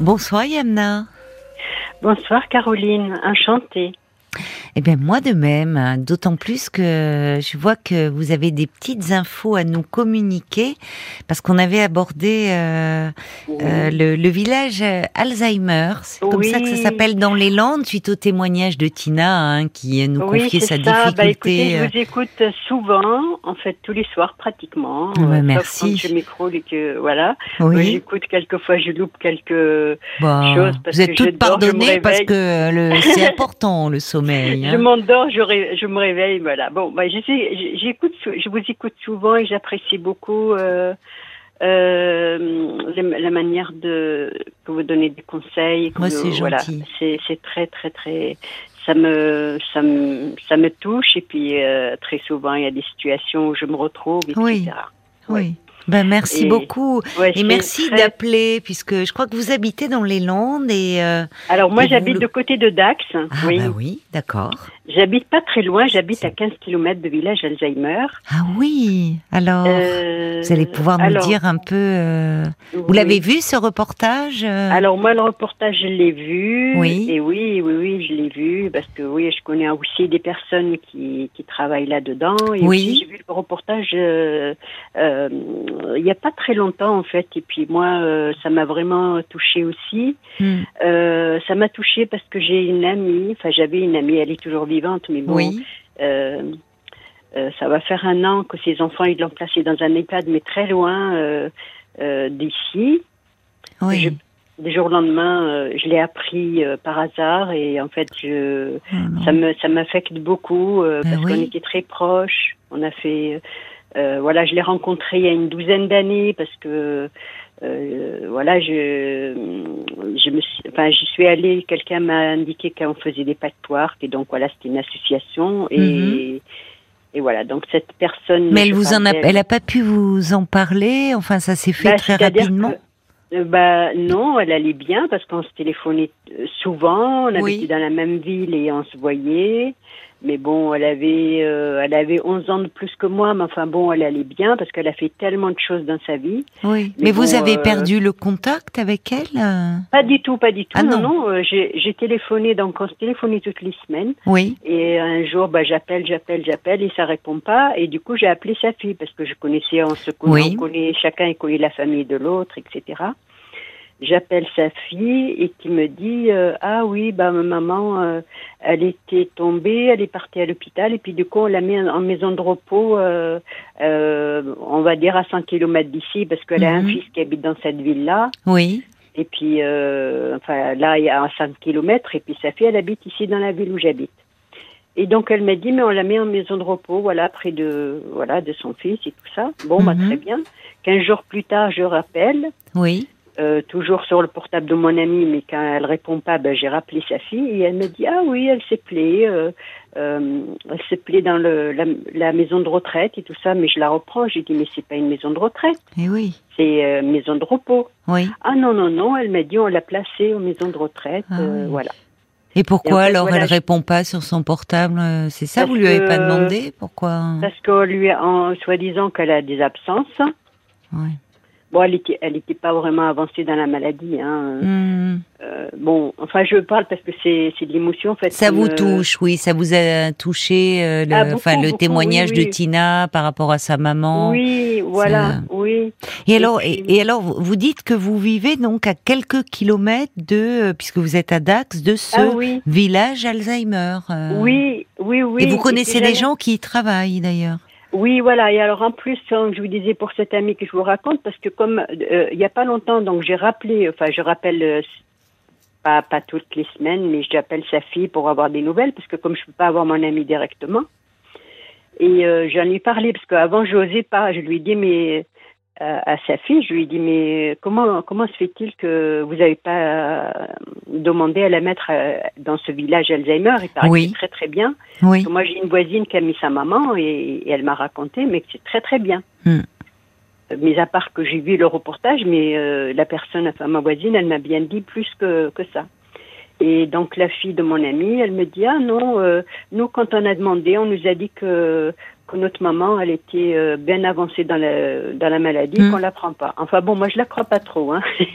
Bonsoir Yamna. Bonsoir Caroline, enchantée. Eh bien, moi de même, hein, d'autant plus que je vois que vous avez des petites infos à nous communiquer, parce qu'on avait abordé euh, euh, le, village Alzheimer. C'est comme ça que ça s'appelle dans les Landes, suite au témoignage de Tina, hein, qui nous confiait sa ça. difficulté. Bah, écoutez, je euh. vous écoute souvent, en fait tous les soirs pratiquement. Ouais, merci. Quand je micro et que voilà, oui. j'écoute quelquefois, je loupe quelque bah, chose. Parce vous êtes toutes pardonnées parce que c'est important le sommeil. Je m'endors, je, je, me réveille, voilà. Bon, bah, j'écoute, je vous écoute souvent et j'apprécie beaucoup euh, euh, la manière de que vous donnez des conseils. Moi, c'est voilà, c'est très, très, très. Ça me, ça me, ça me touche et puis euh, très souvent il y a des situations où je me retrouve, etc. Oui. oui. Ben, merci beaucoup. et merci d'appeler, puisque je crois que vous habitez dans les Landes. et. Euh, Alors, moi, j'habite de côté de Dax. Ah, oui. Bah oui, d'accord. J'habite pas très loin, j'habite à 15 km de village Alzheimer. Ah oui, alors euh, vous allez pouvoir nous dire un peu. Euh, vous l'avez vu ce reportage Alors moi le reportage je l'ai vu. Oui. Et oui, oui, oui, je l'ai vu parce que oui, je connais aussi des personnes qui, qui travaillent là-dedans. Et oui. J'ai vu le reportage il n'y a pas très longtemps en fait et puis moi euh, ça m'a vraiment touchée aussi hmm. euh, ça m'a touchée parce que j'ai une amie enfin j'avais une amie elle est toujours vivante mais bon oui. euh, ça va faire un an que ses enfants ils l'ont placée dans un EHPAD mais très loin d'ici oui. Je, du jour au lendemain, je l'ai appris par hasard et en fait, je, oh ça me ça m'affecte beaucoup ben parce oui. qu'on était très proches. On a fait euh, voilà, je l'ai rencontré il y a une douzaine d'années parce que euh, voilà, je je me suis, enfin j'y suis allée. Quelqu'un m'a indiqué qu'on faisait des pactoires et donc voilà, c'était une association et Mhm. et voilà. Donc cette personne. Mais elle vous en a, elle a pas pu vous en parler? Enfin, ça s'est fait Bah, très rapidement? que, euh, bah non, elle allait bien parce qu'on se téléphonait souvent, on Oui. habitait dans la même ville et on se voyait. Mais bon, elle avait, euh, elle avait 11 ans de plus que moi, mais enfin bon, elle allait bien parce qu'elle a fait tellement de choses dans sa vie. Oui. mais Mais, vous avez euh, perdu le contact avec elle euh Pas du tout, pas du tout. Ah non, non. non, j'ai j'ai téléphoné, donc on se téléphonait toutes les semaines. Oui. Et un jour, bah, j'appelle, j'appelle, j'appelle, et ça répond pas. Et du coup, j'ai appelé sa fille parce que je connaissais, on se connaît, Oui. on connaît, chacun connaît la famille de l'autre, etc. J'appelle sa fille et qui me dit euh, ah oui bah ma maman euh, elle était tombée elle est partie à l'hôpital et puis du coup on l'a mis en, maison de repos euh, euh, on va dire à 100 kilomètres d'ici parce qu'elle a un Mhm. fils qui habite dans cette ville là Oui. et puis, euh, enfin, là, il y a un 5 kilomètres, et puis sa fille, elle habite ici dans la ville où j'habite. Et donc, elle m'a dit, mais on la met en maison de repos, voilà, près de, voilà, de son fils et tout ça. Bon, bah, Mhm. très bien. Quinze jours plus tard, je rappelle, Oui. Euh, toujours sur le portable de mon amie, mais quand elle répond pas, ben, j'ai rappelé sa fille, et elle me dit, ah oui, elle s'est plaît, euh, euh, elle s'est plaît dans le, la, la maison de retraite et tout ça, mais je la reprends. J'ai dit, mais c'est pas une maison de retraite, Et oui. c'est une maison de repos. Oui. Ah non, non, non, elle m'a dit on l'a placée aux maisons de retraite. Ah oui. Voilà. Et pourquoi Et en fait, alors voilà, elle je- répond pas sur son portable C'est ça Parce Vous lui avez pas demandé? Pourquoi? Parce qu'on lui a, en soi-disant qu'elle a des absences. Ouais. Bon, elle était, elle était pas vraiment avancée dans la maladie. Hein. Hmm. Euh, bon, enfin, je parle parce que c'est, de l'émotion, en fait. Ça vous me- touche, oui, ça vous a touché, euh, le, Ah, beaucoup, enfin le beaucoup, témoignage oui, oui. de Tina par rapport à sa maman. Oui, voilà, Ça- oui. Et alors, et, et alors, vous dites que vous vivez donc à quelques kilomètres de, euh, puisque vous êtes à Dax, de ce Ah oui, village Alzheimer. euh. oui, oui, oui. Et vous connaissez des gens qui y travaillent d'ailleurs. Oui, voilà. Et alors en plus, hein, je vous disais pour cette amie que je vous raconte, parce que comme euh, il y a pas longtemps, donc j'ai rappelé, enfin je rappelle euh, pas pas toutes les semaines, mais j'appelle sa fille pour avoir des nouvelles, parce que comme je peux pas avoir mon amie directement, et euh, j'en ai parlé parce qu'avant je n'osais pas. Je lui ai dit mais à sa fille, je lui ai dit mais comment comment se fait-il que vous n'avez pas euh, demandé à la mettre euh, dans ce village Alzheimer? Il paraît Oui. que c'est très très bien. Oui. Moi, j'ai une voisine qui a mis sa maman et, et elle m'a raconté, mais que c'est très très bien. Euh, Mais à part que j'ai vu le reportage, mais euh, la personne, enfin ma voisine, elle m'a bien dit plus que, que ça. Et donc la fille de mon amie, elle me dit ah non, euh, nous quand on a demandé, on nous a dit que que notre maman, elle était euh, bien avancée dans la, dans la maladie, Hmm. qu'on la prend pas. Enfin bon, moi je la crois pas trop. Hein.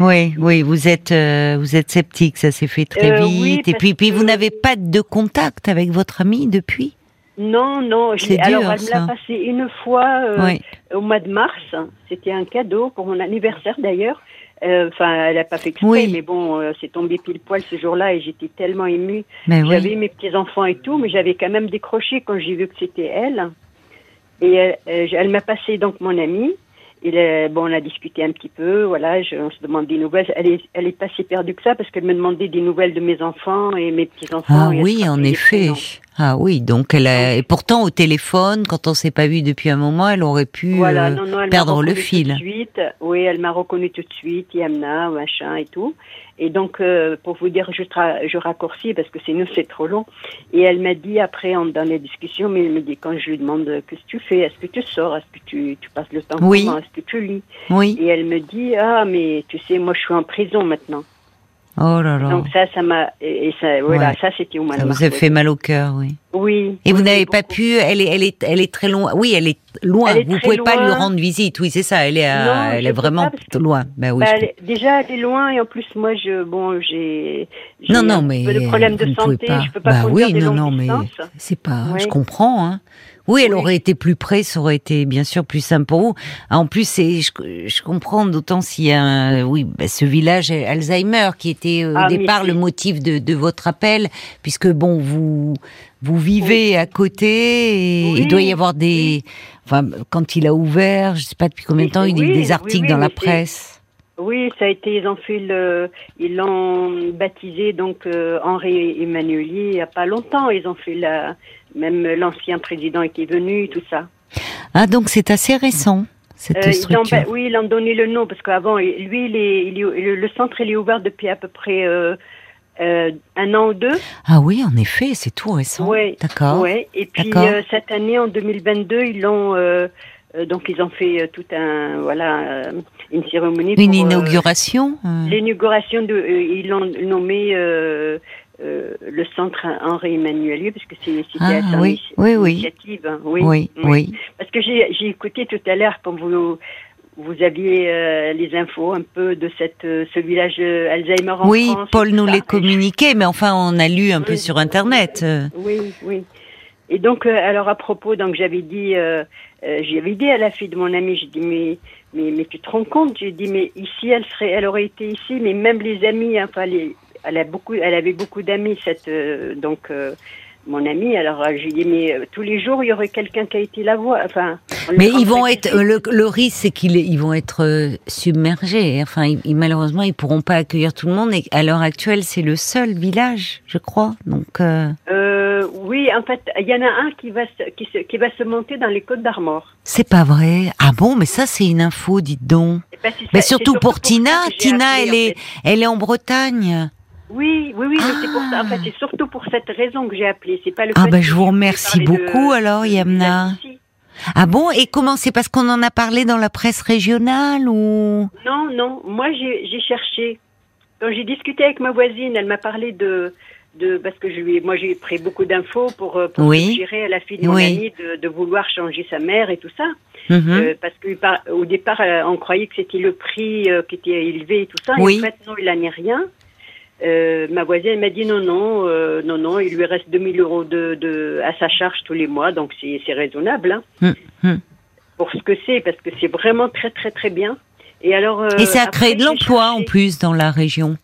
Oui, oui, vous êtes, euh, vous êtes sceptique, ça s'est fait très Euh, vite. oui, et puis, puis vous n'avez pas de contact avec votre amie depuis? Non, non. je l'ai- alors dur, elle me l'a passé une fois Oui. au mois de mars. C'était un cadeau pour mon anniversaire d'ailleurs. Euh, Enfin, elle a pas fait exprès, Oui. mais bon, euh, c'est tombé pile poil ce jour-là et j'étais tellement émue. Oui. J'avais mes petits enfants et tout, mais j'avais quand même décroché quand j'ai vu que c'était elle. Et elle, euh, elle m'a passé donc mon amie. Et là, bon, on a discuté un petit peu, voilà, je, on se demande des nouvelles. Elle est, elle est pas si perdue que ça parce qu'elle me demandait des nouvelles de mes enfants et mes petits enfants. Ah oui, en effet. Ah oui, donc elle a, et pourtant au téléphone, quand on s'est pas vu depuis un moment, elle aurait pu Voilà, euh, non, non, elle perdre le fil. Tout de suite. Oui, elle m'a reconnu tout de suite, Yamna, machin et tout. Et donc, euh, pour vous dire, je, raccourcis parce que sinon c'est trop long. Et elle m'a dit après, en, dans les discussions, mais elle me dit quand je lui demande euh, qu'est-ce que tu fais, est-ce que tu sors, est-ce que tu, tu passes le temps Oui. comment, est-ce que tu lis? Oui. Et elle me dit ah mais tu sais, moi je suis en prison maintenant. Oh là là. Donc ça, ça m'a et, ça, voilà, Ouais. ça c'était au mois Ça de vous a fait mal au cœur, oui. Oui. Et vous n'avez pas pu, elle est, elle est, elle est très loin. Oui, elle est loin. Elle est vous pouvez pas lui rendre visite. Oui, c'est ça. Elle est, à- Non, elle est vraiment pas loin. Ben oui. Bah, elle déjà, elle est loin et en plus, moi, je, bon, j'ai, Non, non, mais de problème de santé. pas. Je peux pas bah oui, des non, non, mais c'est pas. Oui. Je comprends. Hein. Oui, elle Oui. aurait été plus près, ça aurait été bien sûr plus simple pour vous. Ah, En plus, c'est, je, je comprends d'autant s'il y a, un, oui, bah, ce village Alzheimer qui était euh, au Ah, départ le motif de, de votre appel, puisque bon, vous vous vivez à côté et il doit y avoir des, enfin, quand il a ouvert, je sais pas depuis combien de temps, il y a des articles dans la presse. Oui, ça a été, ils ont fait le, ils l'ont baptisé donc euh, Henri Emmanuelier il y a pas longtemps. Ils ont fait la, même l'ancien président était venu, tout ça. Ah, donc c'est assez récent cette Euh, ils ont, structure. oui, ils ont donné le nom parce qu'avant, lui, il est, il est- le, centre, il est ouvert depuis à peu près euh, euh, un an ou deux. Ah oui, en effet, c'est tout récent. Ouais, D'accord. Ouais. Et puis euh, cette année, en 2022, ils l'ont donc ils ont fait tout un voilà une cérémonie Une pour inauguration. l'inauguration de ils l'ont nommé euh, le centre Henri Emmanuelier parce que c'est Ah, à oui, oui, oui. initiative. hein, oui, oui, oui. Parce que j'ai j'ai écouté tout à l'heure quand vous vous aviez euh, les infos un peu de cette euh, ce village euh, Alzheimer en Oui, France. et Paul nous ça. l'a communiqué, mais enfin, on a lu un peu Oui. sur Internet. Oui, oui. Et donc, euh, alors à propos, donc j'avais dit, euh, euh, j'avais dit à la fille de mon ami, j'ai dit mais, mais mais tu te rends compte? J'ai dit mais ici, elle serait, elle aurait été ici, mais même les amis, hein, enfin les, elle a beaucoup, elle avait beaucoup d'amis cette, euh, donc euh, mon ami. Alors euh, j'ai dit mais euh, tous les jours il y aurait quelqu'un qui a été la voir. Enfin. Mais ils vont être le, le risque, c'est qu'ils ils vont être euh, submergés. Enfin, ils- ils- malheureusement, ils pourront pas accueillir tout le monde. Et à l'heure actuelle, c'est le seul village, je crois. Donc, euh, oui, en fait, il y en a un qui va se, qui, se, qui va se monter dans les Côtes d'Armor. c'est pas vrai. Ah bon, mais ça, c'est une info, dites donc. Et ben, Mais surtout pour Tina. Tina, elle en est, fait. elle est en Bretagne. Oui, oui, oui, c'est pour ça. En Ah. fait, c'est surtout pour cette raison que j'ai appelé. C'est pas le Ah ben, je vous remercie de- beaucoup, alors, Yamna. Ah bon Et comment c'est parce qu'on en a parlé dans la presse régionale ou? Non, non. Moi, j'ai cherché. Quand j'ai discuté avec ma voisine, elle m'a parlé de, de parce que je lui, moi, j'ai pris beaucoup d'infos pour, euh, pour Oui. suggérer à la fille de mon Oui. de, de vouloir changer sa mère et tout ça. Mhm. Euh, parce que par- au départ, euh, on croyait que c'était le prix euh, qui était élevé et tout ça. Oui. Et en fait, non, il n'en est rien. Euh, ma voisine m'a dit non, non, euh, non, non, il lui reste 2000 euros de, de, à sa charge tous les mois, donc c'est c'est raisonnable hein, Hum, hum. pour ce que c'est, parce que c'est vraiment très, très, très bien. Et alors. euh, Et ça a créé de l'emploi en plus dans la région.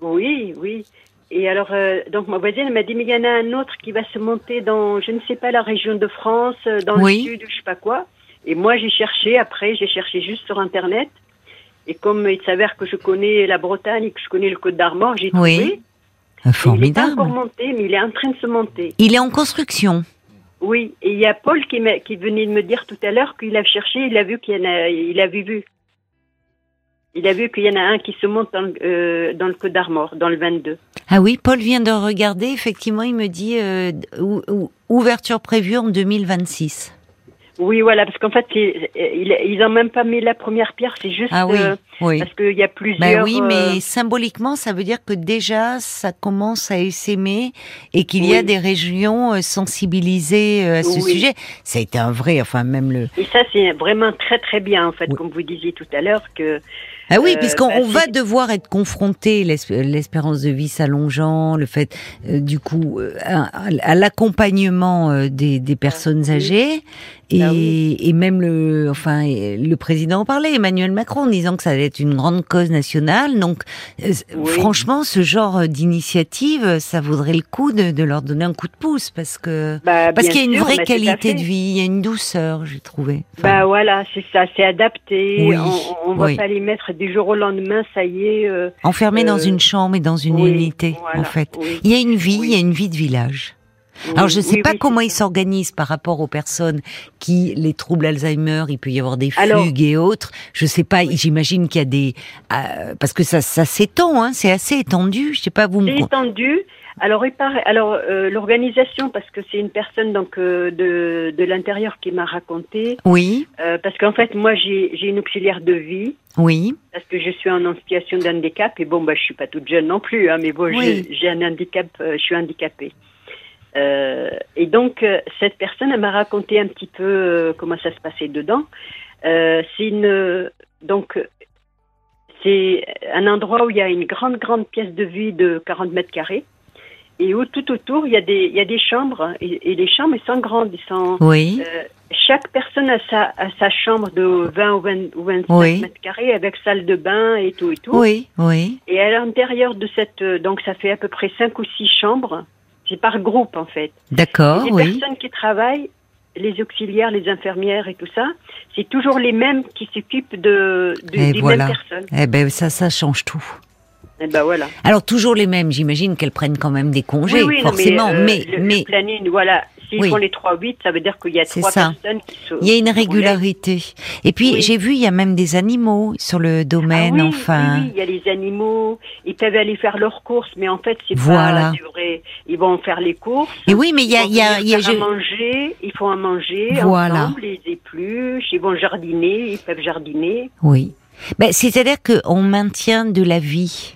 Oui, oui. Et alors, euh, donc ma voisine m'a dit mais il y en a un autre qui va se monter dans, je ne sais pas, la région de France, euh, dans Oui. le sud, je sais pas quoi. Et moi j'ai cherché après, j'ai cherché juste sur internet. Et comme il s'avère que je connais la Bretagne et que je connais le Côte d'Armor, j'ai Oui. trouvé. Euh, Et Il n'est pas Formidable. encore monté, mais il est en train de se monter. Il est en construction. Oui. Et il y a Paul qui, venait de me dire tout à l'heure qu'il a cherché, il a vu qu'il y en a, il avait vu. Il a vu qu'il y en a un qui se monte dans, le- euh, dans le Côte d'Armor, dans le 22. Ah oui, Paul vient de regarder. Effectivement, il me dit euh, ou- ou- ouverture prévue en 2026. Oui, voilà, parce qu'en fait, ils n'ont même pas mis la première pierre, c'est juste ah, oui, oui. parce qu'il y a plusieurs. Ben oui, mais symboliquement, ça veut dire que déjà, ça commence à essaimer et qu'il y a des régions sensibilisées à ce sujet. Ça a été un vrai, enfin même le. Et ça, c'est vraiment très très bien, en fait, comme vous disiez tout à l'heure, que ah oui, puisqu'on bah, va devoir être confronté, l'espérance de vie s'allongeant, le fait, euh, du coup, euh, à, l'accompagnement euh, des, des, personnes âgées, bah et, et, même le, enfin, le président en parlait, Emmanuel Macron, en disant que ça allait être une grande cause nationale. Donc, franchement, ce genre d'initiative, ça vaudrait le coup de, de, leur donner un coup de pouce, parce que bah, parce qu'il y a une vraie qualité de vie, il y a une douceur, j'ai trouvé. bah voilà, c'est ça, c'est adapté. On, on va pas les mettre du jour au lendemain, ça y est. Euh, Enfermé dans euh, une chambre et dans une unité, en fait. Il y a une vie, il y a une vie de village. Alors je ne sais pas comment ils s'organisent par rapport aux personnes qui les troubles Alzheimer, il peut y avoir des fugues et autres. Je sais pas, j'imagine qu'il y a des euh, parce que ça ça s'étend, hein, c'est assez étendu. Je sais pas vous. C'est étendu. Alors, alors euh, l'organisation, parce que c'est une personne donc euh, de, de l'intérieur qui m'a raconté. Oui. Euh, parce qu'en fait, moi, j'ai une auxiliaire de vie. Oui. Parce que je suis en situation d'handicap et bon, bah, je suis pas toute jeune non plus, hein, mais bon, j'ai un handicap, je suis handicapée. et donc, cette personne, elle m'a raconté un petit peu comment ça se passait dedans. c'est une donc c'est un endroit où il y a une grande grande pièce de vie de 40 mètres carrés. Et tout autour, il y a des, il y a des chambres. Et, les chambres, elles sont grandes. Ils sont, oui. Euh, chaque personne a sa, a sa chambre de 20 ou, 20, ou 25 mètres carrés avec salle de bain et tout et tout. Oui, oui. Et à l'intérieur de cette, euh, donc ça fait à peu près 5 ou 6 chambres. C'est par groupe en fait. D'accord, oui. Les personnes qui travaillent, les auxiliaires, les infirmières et tout ça, c'est toujours les mêmes qui s'occupent de, de des mêmes personnes. Eh ben ça, ça change tout. Eh ben voilà. Alors toujours les mêmes, j'imagine qu'elles prennent quand même des congés, oui, oui, forcément. Non, mais, mais, mais, le, planning, voilà. S'ils font les 3-8, ça veut dire qu'il y a trois personnes qui. Il y a une régularité. Et puis j'ai vu, il y a même des animaux sur le domaine, ah, enfin. Oui, il y a les animaux. Ils peuvent aller faire leurs courses, mais en fait c'est voilà. pas. Ils vont faire les courses. Et oui, mais il y a, il y a, il y a, à manger. Ils font à manger. Voilà. Ensemble, les épluches. Ils vont jardiner. Ils peuvent jardiner. Oui. Ben, c'est-à-dire qu'on maintient de la vie.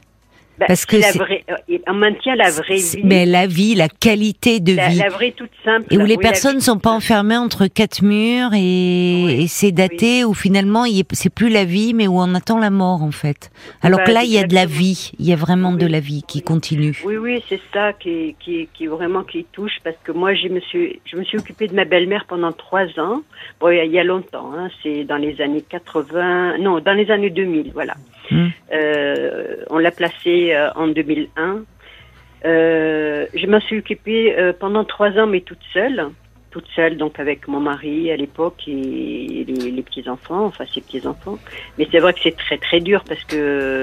Bah, Parce que la vraie, euh, on maintient la vraie vie. Mais la vie, la qualité de la, vie. La vraie toute simple. Et où les personnes ne sont pas enfermées entre quatre murs et, oui, et c'est daté, oui. où finalement c'est plus la vie, mais où on attend la mort en fait. Alors bah, que là, il y a de la vie, il y a vraiment de la vie qui continue. Oui, oui, c'est ça qui, qui, qui vraiment qui touche parce que moi, je me suis, je me suis occupée de ma belle-mère pendant trois ans. Bon, il y a longtemps, hein, c'est dans les années 80, non, dans les années 2000, voilà. Mmh. Euh, on l'a placée euh, en 2001. Euh, je m'en suis occupée pendant trois ans, mais toute seule. Toute seule, donc avec mon mari à l'époque et les, les petits-enfants, enfin ses petits-enfants. Mais c'est vrai que c'est très très dur parce que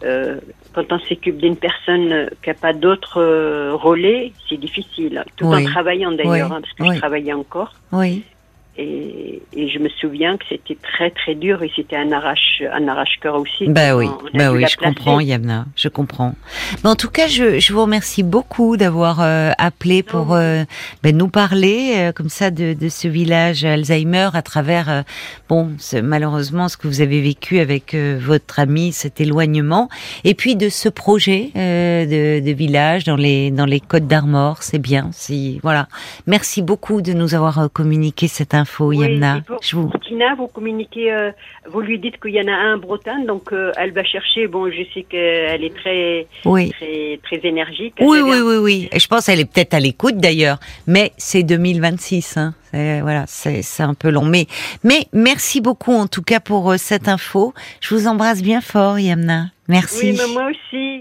quand on s'occupe d'une personne qui n'a pas d'autre relais, c'est difficile. Tout oui. en travaillant d'ailleurs, oui. hein, parce que oui. je travaillais encore. Oui. Et, et, je me souviens que c'était très très dur et c'était un arrache un arrache cœur aussi. Bah oui, bah oui, je comprends, Yamna, je comprends. Mais en tout cas, je, je vous remercie beaucoup d'avoir euh, appelé pour euh, ben, nous parler euh, comme ça de, de, ce village Alzheimer à travers euh, bon ce, malheureusement ce que vous avez vécu avec euh, votre ami, cet éloignement, et puis de ce projet euh, de, de, village dans les dans les Côtes d'Armor, c'est bien. Si voilà, merci beaucoup de nous avoir communiqué cette info info, oui, Yamna. Je vous... Tina, vous communiquez, euh, vous lui dites qu'il y en a un en Bretagne, donc euh, elle va chercher. Bon, je sais qu'elle est très, oui. très, très énergique. Oui, oui, oui, oui. Et je pense qu'elle est peut-être à l'écoute d'ailleurs, mais c'est 2026. Hein. Voilà, c'est un peu long. Mais, mais merci beaucoup en tout cas pour euh, cette info. Je vous embrasse bien fort, Yamna. Merci. Oui, mais moi aussi.